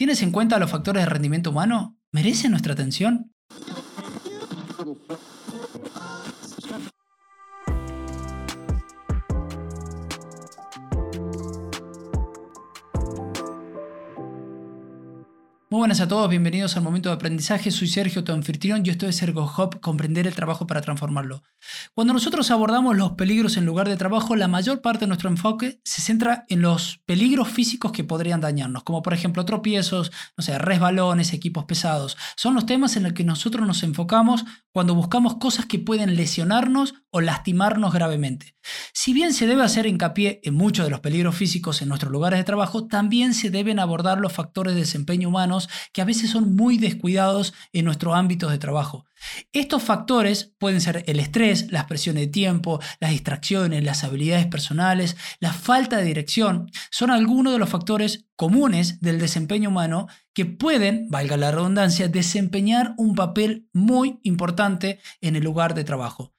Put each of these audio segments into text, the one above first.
¿Tienes en cuenta los factores de rendimiento humano? ¿Merecen nuestra atención? Muy buenas a todos, bienvenidos al momento de aprendizaje. Soy Sergio, tu anfitrión, y esto es Ergo Hub, comprender el trabajo para transformarlo. Cuando nosotros abordamos los peligros en lugar de trabajo, la mayor parte de nuestro enfoque se centra en los peligros físicos que podrían dañarnos, como por ejemplo tropiezos, no sé, resbalones, equipos pesados. Son los temas en los que nosotros nos enfocamos cuando buscamos cosas que pueden lesionarnos o lastimarnos gravemente. Si bien se debe hacer hincapié en muchos de los peligros físicos en nuestros lugares de trabajo, también se deben abordar los factores de desempeño que a veces son muy descuidados en nuestro ámbito de trabajo. Estos factores pueden ser el estrés, las presiones de tiempo, las distracciones, las habilidades personales, la falta de dirección, son algunos de los factores comunes del desempeño humano que pueden, valga la redundancia, desempeñar un papel muy importante en el lugar de trabajo.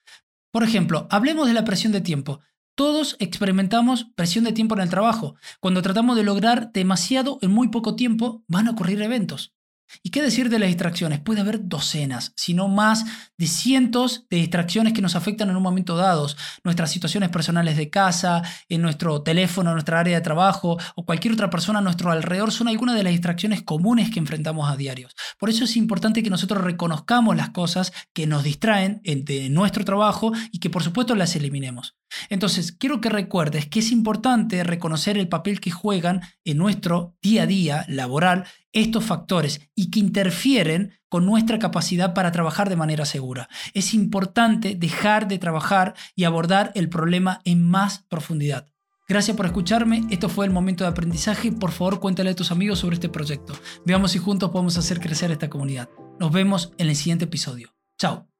Por ejemplo, hablemos de la presión de tiempo. Todos experimentamos presión de tiempo en el trabajo. Cuando tratamos de lograr demasiado en muy poco tiempo, van a ocurrir eventos. ¿Y qué decir de las distracciones? Puede haber docenas, si no más de cientos de distracciones que nos afectan en un momento dado. Nuestras situaciones personales de casa, en nuestro teléfono, en nuestra área de trabajo o cualquier otra persona a nuestro alrededor son algunas de las distracciones comunes que enfrentamos a diario. Por eso es importante que nosotros reconozcamos las cosas que nos distraen de nuestro trabajo y que por supuesto las eliminemos. Entonces, quiero que recuerdes que es importante reconocer el papel que juegan en nuestro día a día laboral estos factores y que interfieren con nuestra capacidad para trabajar de manera segura. Es importante dejar de trabajar y abordar el problema en más profundidad. Gracias por escucharme, esto fue el momento de aprendizaje, por favor cuéntale a tus amigos sobre este proyecto. Veamos si juntos podemos hacer crecer esta comunidad. Nos vemos en el siguiente episodio. Chao.